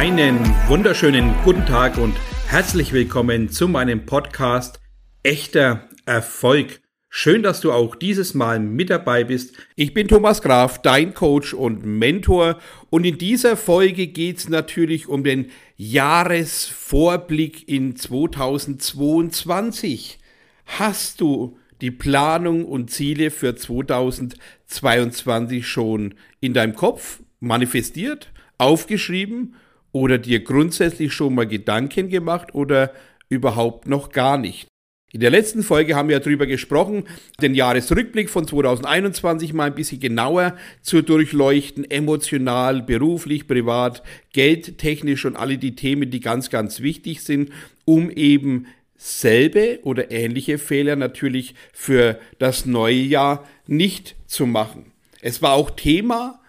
Einen wunderschönen guten Tag und herzlich willkommen zu meinem Podcast Echter Erfolg. Schön, dass du auch dieses Mal mit dabei bist. Ich bin Thomas Graf, dein Coach und Mentor und in dieser Folge geht es natürlich um den Jahresvorblick in 2022. Hast du die Planung und Ziele für 2022 schon in deinem Kopf manifestiert, aufgeschrieben oder dir grundsätzlich schon mal Gedanken gemacht oder überhaupt noch gar nicht? In der letzten Folge haben wir darüber gesprochen, den Jahresrückblick von 2021 mal ein bisschen genauer zu durchleuchten, emotional, beruflich, privat, geldtechnisch und alle die Themen, die ganz, ganz wichtig sind, um eben selbe oder ähnliche Fehler natürlich für das neue Jahr nicht zu machen. Es war auch Thema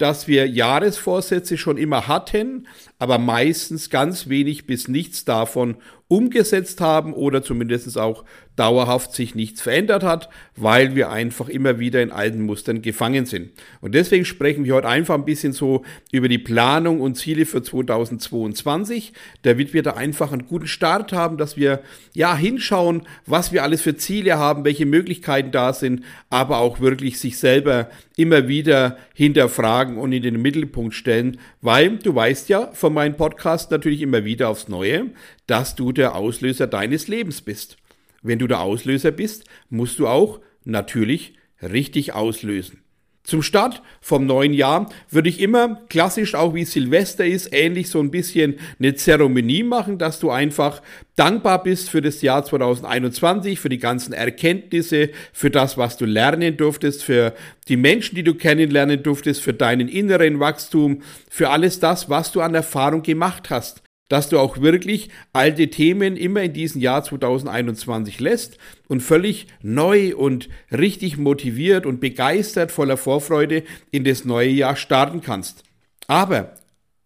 dass wir Jahresvorsätze schon immer hatten, aber meistens ganz wenig bis nichts davon umgesetzt haben oder zumindest auch dauerhaft sich nichts verändert hat, weil wir einfach immer wieder in alten Mustern gefangen sind. Und deswegen sprechen wir heute einfach ein bisschen so über die Planung und Ziele für 2022, damit wir da einfach einen guten Start haben, dass wir ja hinschauen, was wir alles für Ziele haben, welche Möglichkeiten da sind, aber auch wirklich sich selber immer wieder hinterfragen und in den Mittelpunkt stellen, weil du weißt ja von meinem Podcast natürlich immer wieder aufs Neue, dass du der Auslöser deines Lebens bist. Wenn du der Auslöser bist, musst du auch natürlich richtig auslösen. Zum Start vom neuen Jahr würde ich immer klassisch auch wie Silvester ist, ähnlich so ein bisschen eine Zeremonie machen, dass du einfach dankbar bist für das Jahr 2021, für die ganzen Erkenntnisse, für das, was du lernen durftest, für die Menschen, die du kennenlernen durftest, für deinen inneren Wachstum, für alles das, was du an Erfahrung gemacht hast dass du auch wirklich alte Themen immer in diesem Jahr 2021 lässt und völlig neu und richtig motiviert und begeistert voller Vorfreude in das neue Jahr starten kannst. Aber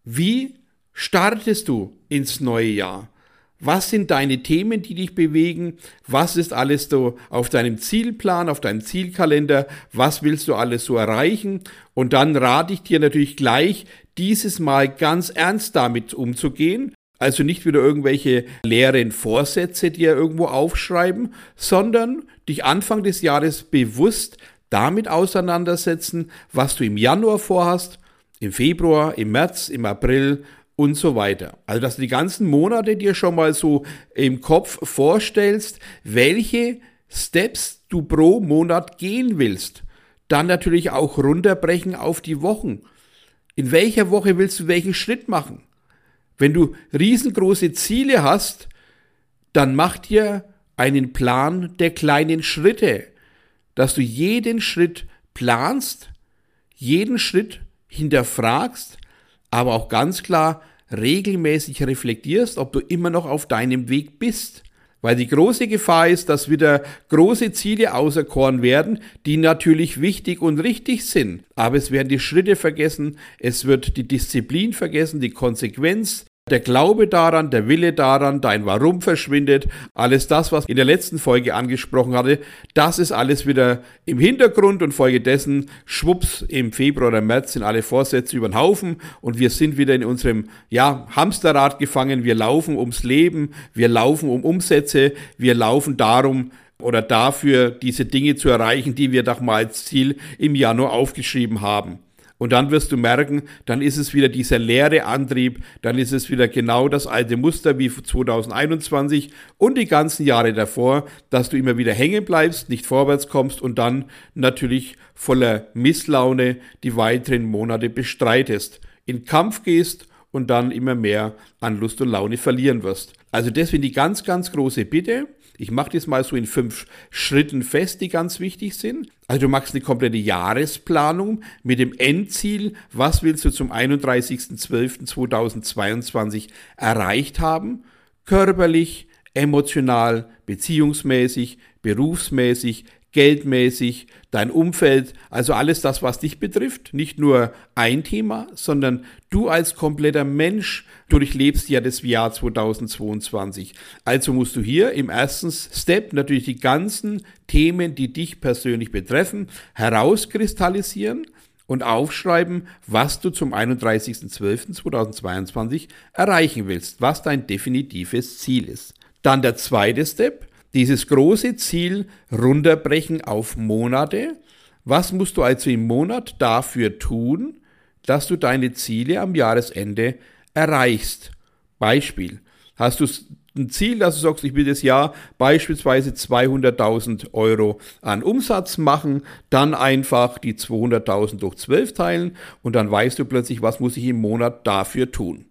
wie startest du ins neue Jahr? Was sind deine Themen, die dich bewegen? Was ist alles so auf deinem Zielplan, auf deinem Zielkalender? Was willst du alles so erreichen? Und dann rate ich dir natürlich gleich, dieses Mal ganz ernst damit umzugehen. Also nicht wieder irgendwelche leeren Vorsätze dir irgendwo aufschreiben, sondern dich Anfang des Jahres bewusst damit auseinandersetzen, was du im Januar vorhast, im Februar, im März, im April und so weiter. Also, dass du die ganzen Monate dir schon mal so im Kopf vorstellst, welche Steps du pro Monat gehen willst. Dann natürlich auch runterbrechen auf die Wochen. In welcher Woche willst du welchen Schritt machen? Wenn du riesengroße Ziele hast, dann mach dir einen Plan der kleinen Schritte, dass du jeden Schritt planst, jeden Schritt hinterfragst, aber auch ganz klar regelmäßig reflektierst, ob du immer noch auf deinem Weg bist. Weil die große Gefahr ist, dass wieder große Ziele auserkoren werden, die natürlich wichtig und richtig sind. Aber es werden die Schritte vergessen, es wird die Disziplin vergessen, die Konsequenz, der Glaube daran, der Wille daran, dein Warum verschwindet, alles das, was in der letzten Folge angesprochen hatte, das ist alles wieder im Hintergrund und folgedessen, schwupps, im Februar oder März sind alle Vorsätze über den Haufen und wir sind wieder in unserem, ja, Hamsterrad gefangen. Wir laufen ums Leben, wir laufen um Umsätze, wir laufen darum, oder dafür, diese Dinge zu erreichen, die wir doch mal als Ziel im Januar aufgeschrieben haben. Und dann wirst du merken, dann ist es wieder dieser leere Antrieb, dann ist es wieder genau das alte Muster wie 2021 und die ganzen Jahre davor, dass du immer wieder hängen bleibst, nicht vorwärts kommst und dann natürlich voller Misslaune die weiteren Monate bestreitest, in Kampf gehst und dann immer mehr an Lust und Laune verlieren wirst. Also deswegen die ganz, ganz große Bitte, ich mache das mal so in fünf Schritten fest, die ganz wichtig sind. Also du machst eine komplette Jahresplanung mit dem Endziel, was willst du zum 31.12.2022 erreicht haben, körperlich, emotional, beziehungsmäßig, berufsmäßig, geldmäßig, dein Umfeld, also alles das, was dich betrifft. Nicht nur ein Thema, sondern du als kompletter Mensch durchlebst ja das Jahr 2022. Also musst du hier im ersten Step natürlich die ganzen Themen, die dich persönlich betreffen, herauskristallisieren und aufschreiben, was du zum 31.12.2022 erreichen willst, was dein definitives Ziel ist. Dann der zweite Step, dieses große Ziel runterbrechen auf Monate. Was musst du also im Monat dafür tun, dass du deine Ziele am Jahresende erreichst? Beispiel. Hast du ein Ziel, dass du sagst, ich will das Jahr beispielsweise 200.000 Euro an Umsatz machen, dann einfach die 200.000 durch 12 teilen und dann weißt du plötzlich, was muss ich im Monat dafür tun.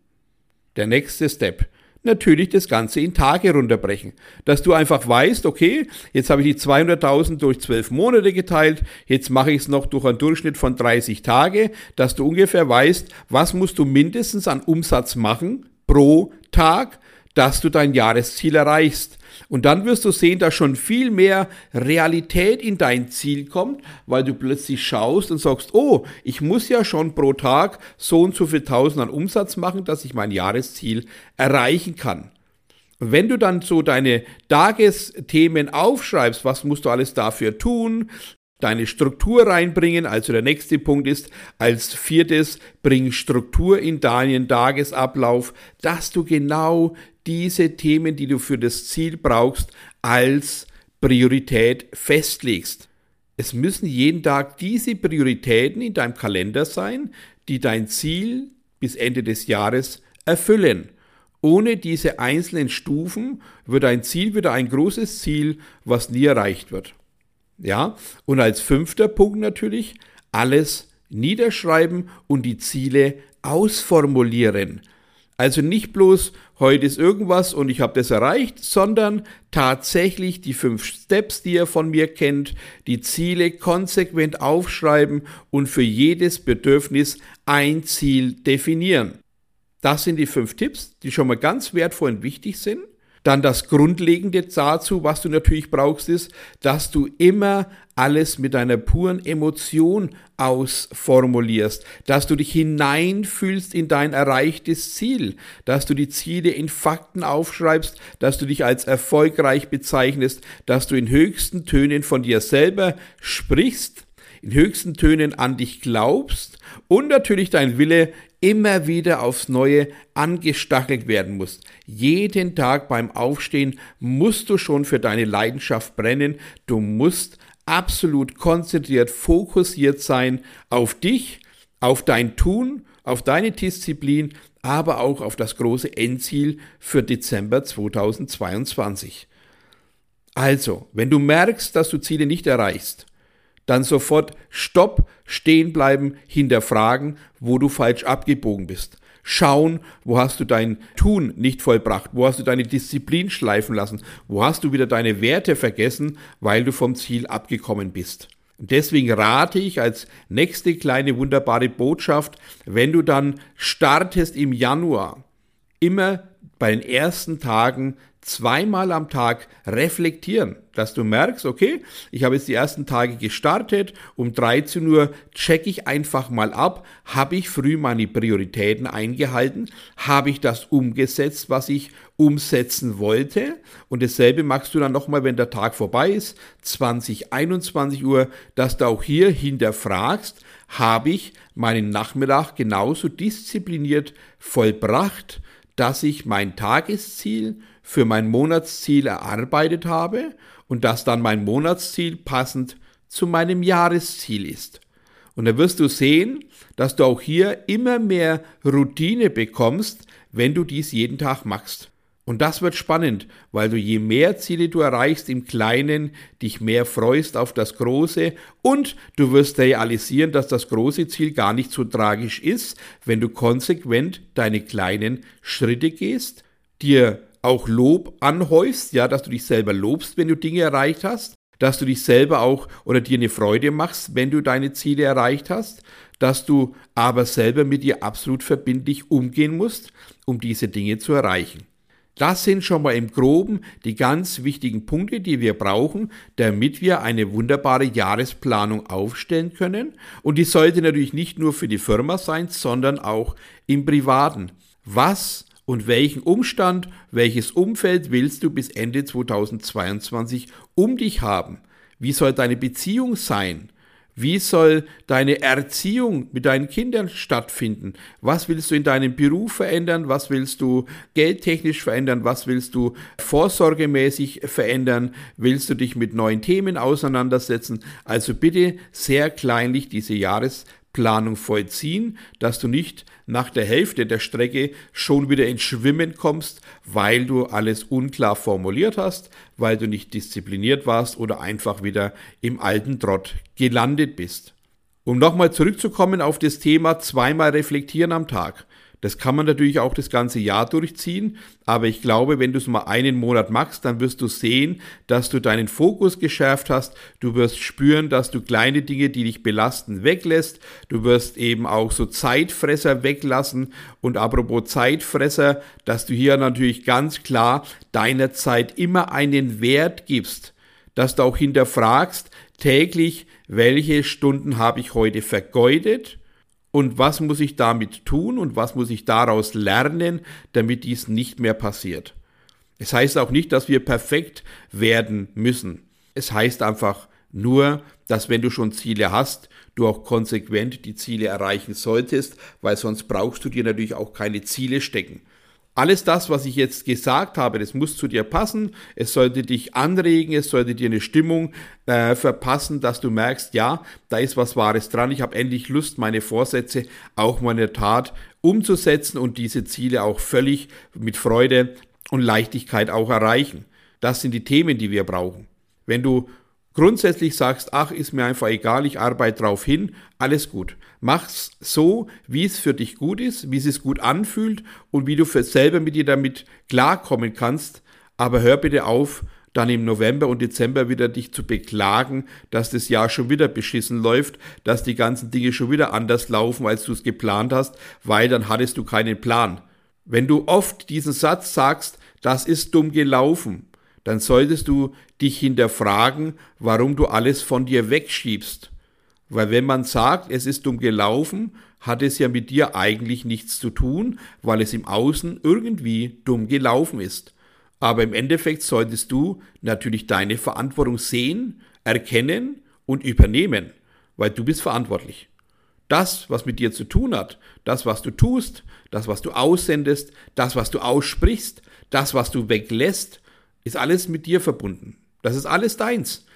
Der nächste Step. Natürlich das Ganze in Tage runterbrechen. Dass du einfach weißt, okay, jetzt habe ich die 200.000 durch 12 Monate geteilt, jetzt mache ich es noch durch einen Durchschnitt von 30 Tage, dass du ungefähr weißt, was musst du mindestens an Umsatz machen pro Tag, dass du dein Jahresziel erreichst. Und dann wirst du sehen, dass schon viel mehr Realität in dein Ziel kommt, weil du plötzlich schaust und sagst, oh, ich muss ja schon pro Tag so und so viel Tausend an Umsatz machen, dass ich mein Jahresziel erreichen kann. Und wenn du dann so deine Tagesthemen aufschreibst, was musst du alles dafür tun, deine Struktur reinbringen. Also der nächste Punkt ist, als viertes, bring Struktur in deinen Tagesablauf, dass du genau diese Themen, die du für das Ziel brauchst, als Priorität festlegst. Es müssen jeden Tag diese Prioritäten in deinem Kalender sein, die dein Ziel bis Ende des Jahres erfüllen. Ohne diese einzelnen Stufen wird ein Ziel wieder ein großes Ziel, was nie erreicht wird. Ja, und als fünfter Punkt natürlich alles niederschreiben und die Ziele ausformulieren. Also nicht bloß, heute ist irgendwas und ich habe das erreicht, sondern tatsächlich die fünf Steps, die ihr von mir kennt, die Ziele konsequent aufschreiben und für jedes Bedürfnis ein Ziel definieren. Das sind die fünf Tipps, die schon mal ganz wertvoll und wichtig sind. Dann das Grundlegende dazu, was du natürlich brauchst, ist, dass du immer alles mit einer puren Emotion ausformulierst, dass du dich hineinfühlst in dein erreichtes Ziel, dass du die Ziele in Fakten aufschreibst, dass du dich als erfolgreich bezeichnest, dass du in höchsten Tönen von dir selber sprichst, in höchsten Tönen an dich glaubst. Und natürlich dein Wille immer wieder aufs Neue angestachelt werden muss. Jeden Tag beim Aufstehen musst du schon für deine Leidenschaft brennen. Du musst absolut konzentriert, fokussiert sein auf dich, auf dein Tun, auf deine Disziplin, aber auch auf das große Endziel für Dezember 2022. Also, wenn du merkst, dass du Ziele nicht erreichst, dann sofort Stopp, stehen bleiben, hinterfragen, wo du falsch abgebogen bist. Schauen, wo hast du dein Tun nicht vollbracht, wo hast du deine Disziplin schleifen lassen, wo hast du wieder deine Werte vergessen, weil du vom Ziel abgekommen bist. Und deswegen rate ich als nächste kleine wunderbare Botschaft, wenn du dann startest im Januar, immer bei den ersten Tagen zweimal am Tag reflektieren, dass du merkst, okay, ich habe jetzt die ersten Tage gestartet, um 13 Uhr checke ich einfach mal ab, habe ich früh meine Prioritäten eingehalten, habe ich das umgesetzt, was ich umsetzen wollte. Und dasselbe machst du dann nochmal, wenn der Tag vorbei ist, 20, 21 Uhr, dass du auch hier hinterfragst, habe ich meinen Nachmittag genauso diszipliniert vollbracht, dass ich mein Tagesziel für mein Monatsziel erarbeitet habe und dass dann mein Monatsziel passend zu meinem Jahresziel ist. Und da wirst du sehen, dass du auch hier immer mehr Routine bekommst, wenn du dies jeden Tag machst. Und das wird spannend, weil du je mehr Ziele du erreichst im Kleinen, dich mehr freust auf das Große und du wirst realisieren, dass das große Ziel gar nicht so tragisch ist, wenn du konsequent deine kleinen Schritte gehst, dir auch Lob anhäufst, ja, dass du dich selber lobst, wenn du Dinge erreicht hast, dass du dich selber auch oder dir eine Freude machst, wenn du deine Ziele erreicht hast, dass du aber selber mit dir absolut verbindlich umgehen musst, um diese Dinge zu erreichen. Das sind schon mal im groben die ganz wichtigen Punkte, die wir brauchen, damit wir eine wunderbare Jahresplanung aufstellen können. Und die sollte natürlich nicht nur für die Firma sein, sondern auch im Privaten. Was und welchen Umstand, welches Umfeld willst du bis Ende 2022 um dich haben? Wie soll deine Beziehung sein? Wie soll deine Erziehung mit deinen Kindern stattfinden? Was willst du in deinem Beruf verändern? Was willst du geldtechnisch verändern? Was willst du vorsorgemäßig verändern? Willst du dich mit neuen Themen auseinandersetzen? Also bitte sehr kleinlich diese Jahresplanung vollziehen, dass du nicht nach der Hälfte der Strecke schon wieder ins Schwimmen kommst, weil du alles unklar formuliert hast, weil du nicht diszipliniert warst oder einfach wieder im alten Trott gelandet bist. Um nochmal zurückzukommen auf das Thema zweimal reflektieren am Tag. Das kann man natürlich auch das ganze Jahr durchziehen, aber ich glaube, wenn du es mal einen Monat machst, dann wirst du sehen, dass du deinen Fokus geschärft hast. Du wirst spüren, dass du kleine Dinge, die dich belasten, weglässt. Du wirst eben auch so Zeitfresser weglassen. Und apropos Zeitfresser, dass du hier natürlich ganz klar deiner Zeit immer einen Wert gibst. Dass du auch hinterfragst täglich, welche Stunden habe ich heute vergeudet und was muss ich damit tun und was muss ich daraus lernen, damit dies nicht mehr passiert. Es heißt auch nicht, dass wir perfekt werden müssen. Es heißt einfach nur, dass wenn du schon Ziele hast, du auch konsequent die Ziele erreichen solltest, weil sonst brauchst du dir natürlich auch keine Ziele stecken. Alles das, was ich jetzt gesagt habe, das muss zu dir passen. Es sollte dich anregen, es sollte dir eine Stimmung äh, verpassen, dass du merkst, ja, da ist was Wahres dran. Ich habe endlich Lust, meine Vorsätze auch mal in der Tat umzusetzen und diese Ziele auch völlig mit Freude und Leichtigkeit auch erreichen. Das sind die Themen, die wir brauchen. Wenn du grundsätzlich sagst, ach, ist mir einfach egal, ich arbeite drauf hin, alles gut. Mach's so, wie es für dich gut ist, wie es sich gut anfühlt und wie du für selber mit dir damit klarkommen kannst. Aber hör bitte auf, dann im November und Dezember wieder dich zu beklagen, dass das Jahr schon wieder beschissen läuft, dass die ganzen Dinge schon wieder anders laufen, als du es geplant hast, weil dann hattest du keinen Plan. Wenn du oft diesen Satz sagst, das ist dumm gelaufen, dann solltest du dich hinterfragen, warum du alles von dir wegschiebst. Weil wenn man sagt, es ist dumm gelaufen, hat es ja mit dir eigentlich nichts zu tun, weil es im Außen irgendwie dumm gelaufen ist. Aber im Endeffekt solltest du natürlich deine Verantwortung sehen, erkennen und übernehmen, weil du bist verantwortlich. Das, was mit dir zu tun hat, das, was du tust, das, was du aussendest, das, was du aussprichst, das, was du weglässt, ist alles mit dir verbunden. Das ist alles deins.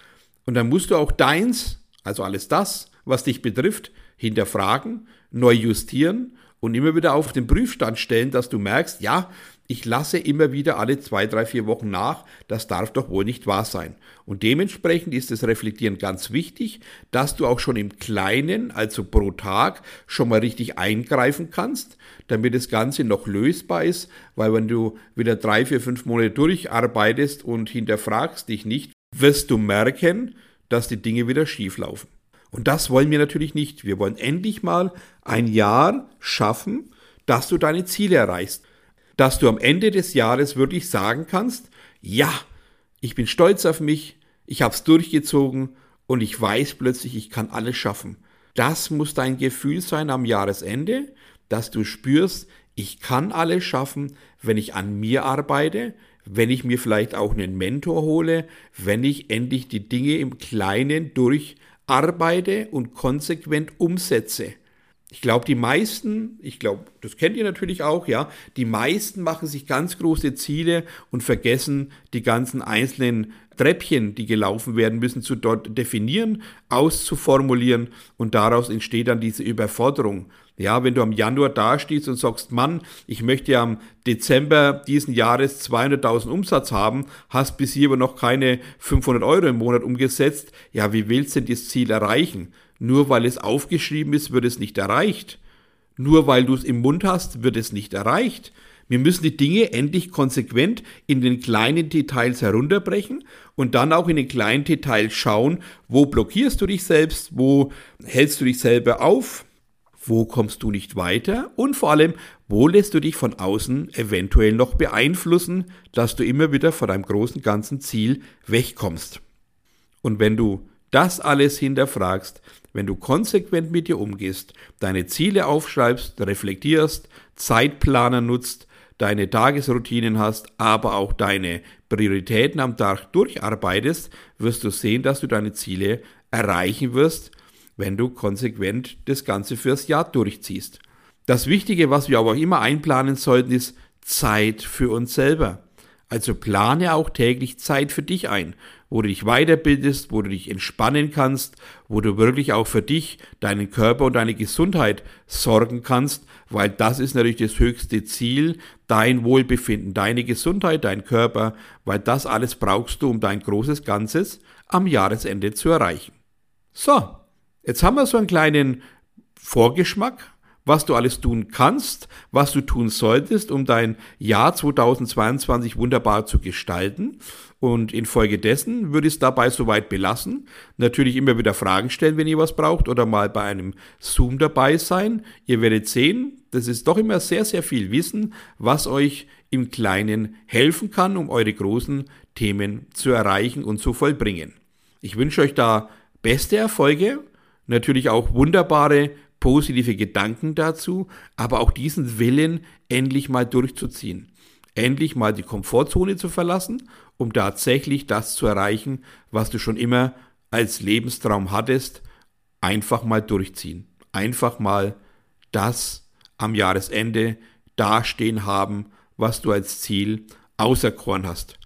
Und dann musst du auch deins, also alles das, was dich betrifft, hinterfragen, neu justieren und immer wieder auf den Prüfstand stellen, dass du merkst, ja, ich lasse immer wieder alle zwei, drei, vier Wochen nach, das darf doch wohl nicht wahr sein. Und dementsprechend ist das Reflektieren ganz wichtig, dass du auch schon im Kleinen, also pro Tag, schon mal richtig eingreifen kannst, damit das Ganze noch lösbar ist, weil wenn du wieder drei, vier, fünf Monate durcharbeitest und hinterfragst dich nicht, wirst du merken, dass die Dinge wieder schief laufen. Und das wollen wir natürlich nicht. Wir wollen endlich mal ein Jahr schaffen, dass du deine Ziele erreichst dass du am Ende des Jahres wirklich sagen kannst, ja, ich bin stolz auf mich, ich habe es durchgezogen und ich weiß plötzlich, ich kann alles schaffen. Das muss dein Gefühl sein am Jahresende, dass du spürst, ich kann alles schaffen, wenn ich an mir arbeite, wenn ich mir vielleicht auch einen Mentor hole, wenn ich endlich die Dinge im Kleinen durcharbeite und konsequent umsetze. Ich glaube, die meisten, ich glaube, das kennt ihr natürlich auch, ja, die meisten machen sich ganz große Ziele und vergessen die ganzen einzelnen Treppchen, die gelaufen werden müssen, zu dort definieren, auszuformulieren und daraus entsteht dann diese Überforderung. Ja, wenn du am Januar dastehst und sagst, Mann, ich möchte ja am Dezember diesen Jahres 200.000 Umsatz haben, hast bis hier aber noch keine 500 Euro im Monat umgesetzt, ja, wie willst du denn das Ziel erreichen? Nur weil es aufgeschrieben ist, wird es nicht erreicht. Nur weil du es im Mund hast, wird es nicht erreicht. Wir müssen die Dinge endlich konsequent in den kleinen Details herunterbrechen und dann auch in den kleinen Details schauen, wo blockierst du dich selbst, wo hältst du dich selber auf, wo kommst du nicht weiter und vor allem, wo lässt du dich von außen eventuell noch beeinflussen, dass du immer wieder von deinem großen ganzen Ziel wegkommst. Und wenn du das alles hinterfragst, wenn du konsequent mit dir umgehst, deine Ziele aufschreibst, reflektierst, Zeitplaner nutzt, deine Tagesroutinen hast, aber auch deine Prioritäten am Tag durcharbeitest, wirst du sehen, dass du deine Ziele erreichen wirst, wenn du konsequent das Ganze fürs Jahr durchziehst. Das Wichtige, was wir aber auch immer einplanen sollten, ist Zeit für uns selber. Also plane auch täglich Zeit für dich ein, wo du dich weiterbildest, wo du dich entspannen kannst, wo du wirklich auch für dich, deinen Körper und deine Gesundheit sorgen kannst, weil das ist natürlich das höchste Ziel, dein Wohlbefinden, deine Gesundheit, dein Körper, weil das alles brauchst du, um dein großes Ganzes am Jahresende zu erreichen. So, jetzt haben wir so einen kleinen Vorgeschmack was du alles tun kannst, was du tun solltest, um dein Jahr 2022 wunderbar zu gestalten. Und infolgedessen würde ich es dabei soweit belassen. Natürlich immer wieder Fragen stellen, wenn ihr was braucht oder mal bei einem Zoom dabei sein. Ihr werdet sehen, das ist doch immer sehr, sehr viel Wissen, was euch im Kleinen helfen kann, um eure großen Themen zu erreichen und zu vollbringen. Ich wünsche euch da beste Erfolge, natürlich auch wunderbare positive Gedanken dazu, aber auch diesen Willen endlich mal durchzuziehen. Endlich mal die Komfortzone zu verlassen, um tatsächlich das zu erreichen, was du schon immer als Lebenstraum hattest, einfach mal durchziehen. Einfach mal das am Jahresende dastehen haben, was du als Ziel auserkoren hast.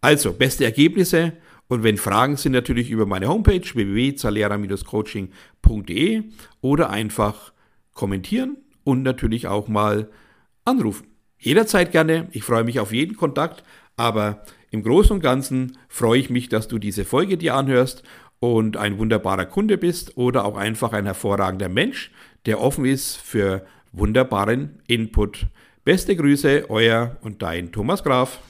Also, beste Ergebnisse, und wenn Fragen sind, natürlich über meine Homepage www.zalera-coaching.de oder einfach kommentieren und natürlich auch mal anrufen. Jederzeit gerne. Ich freue mich auf jeden Kontakt, aber im Großen und Ganzen freue ich mich, dass du diese Folge dir anhörst und ein wunderbarer Kunde bist oder auch einfach ein hervorragender Mensch, der offen ist für wunderbaren Input. Beste Grüße, euer und dein Thomas Graf.